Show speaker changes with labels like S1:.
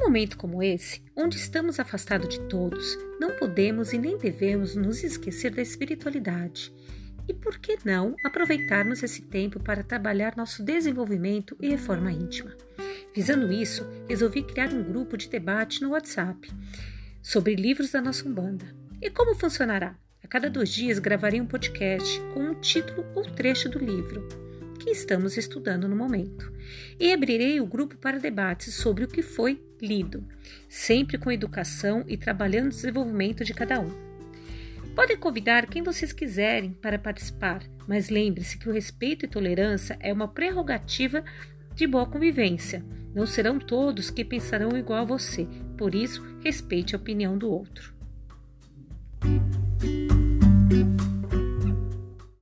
S1: momento como esse, onde estamos afastados de todos, não podemos e nem devemos nos esquecer da espiritualidade. E por que não aproveitarmos esse tempo para trabalhar nosso desenvolvimento e reforma íntima? Visando isso, resolvi criar um grupo de debate no WhatsApp sobre livros da nossa Umbanda. E como funcionará? A cada dois dias gravarei um podcast com um título ou trecho do livro que estamos estudando no momento. E abrirei o grupo para debates sobre o que foi lido, sempre com educação e trabalhando no desenvolvimento de cada um. Podem convidar quem vocês quiserem para participar, mas lembre-se que o respeito e tolerância é uma prerrogativa de boa convivência. Não serão todos que pensarão igual a você, por isso, respeite a opinião do outro.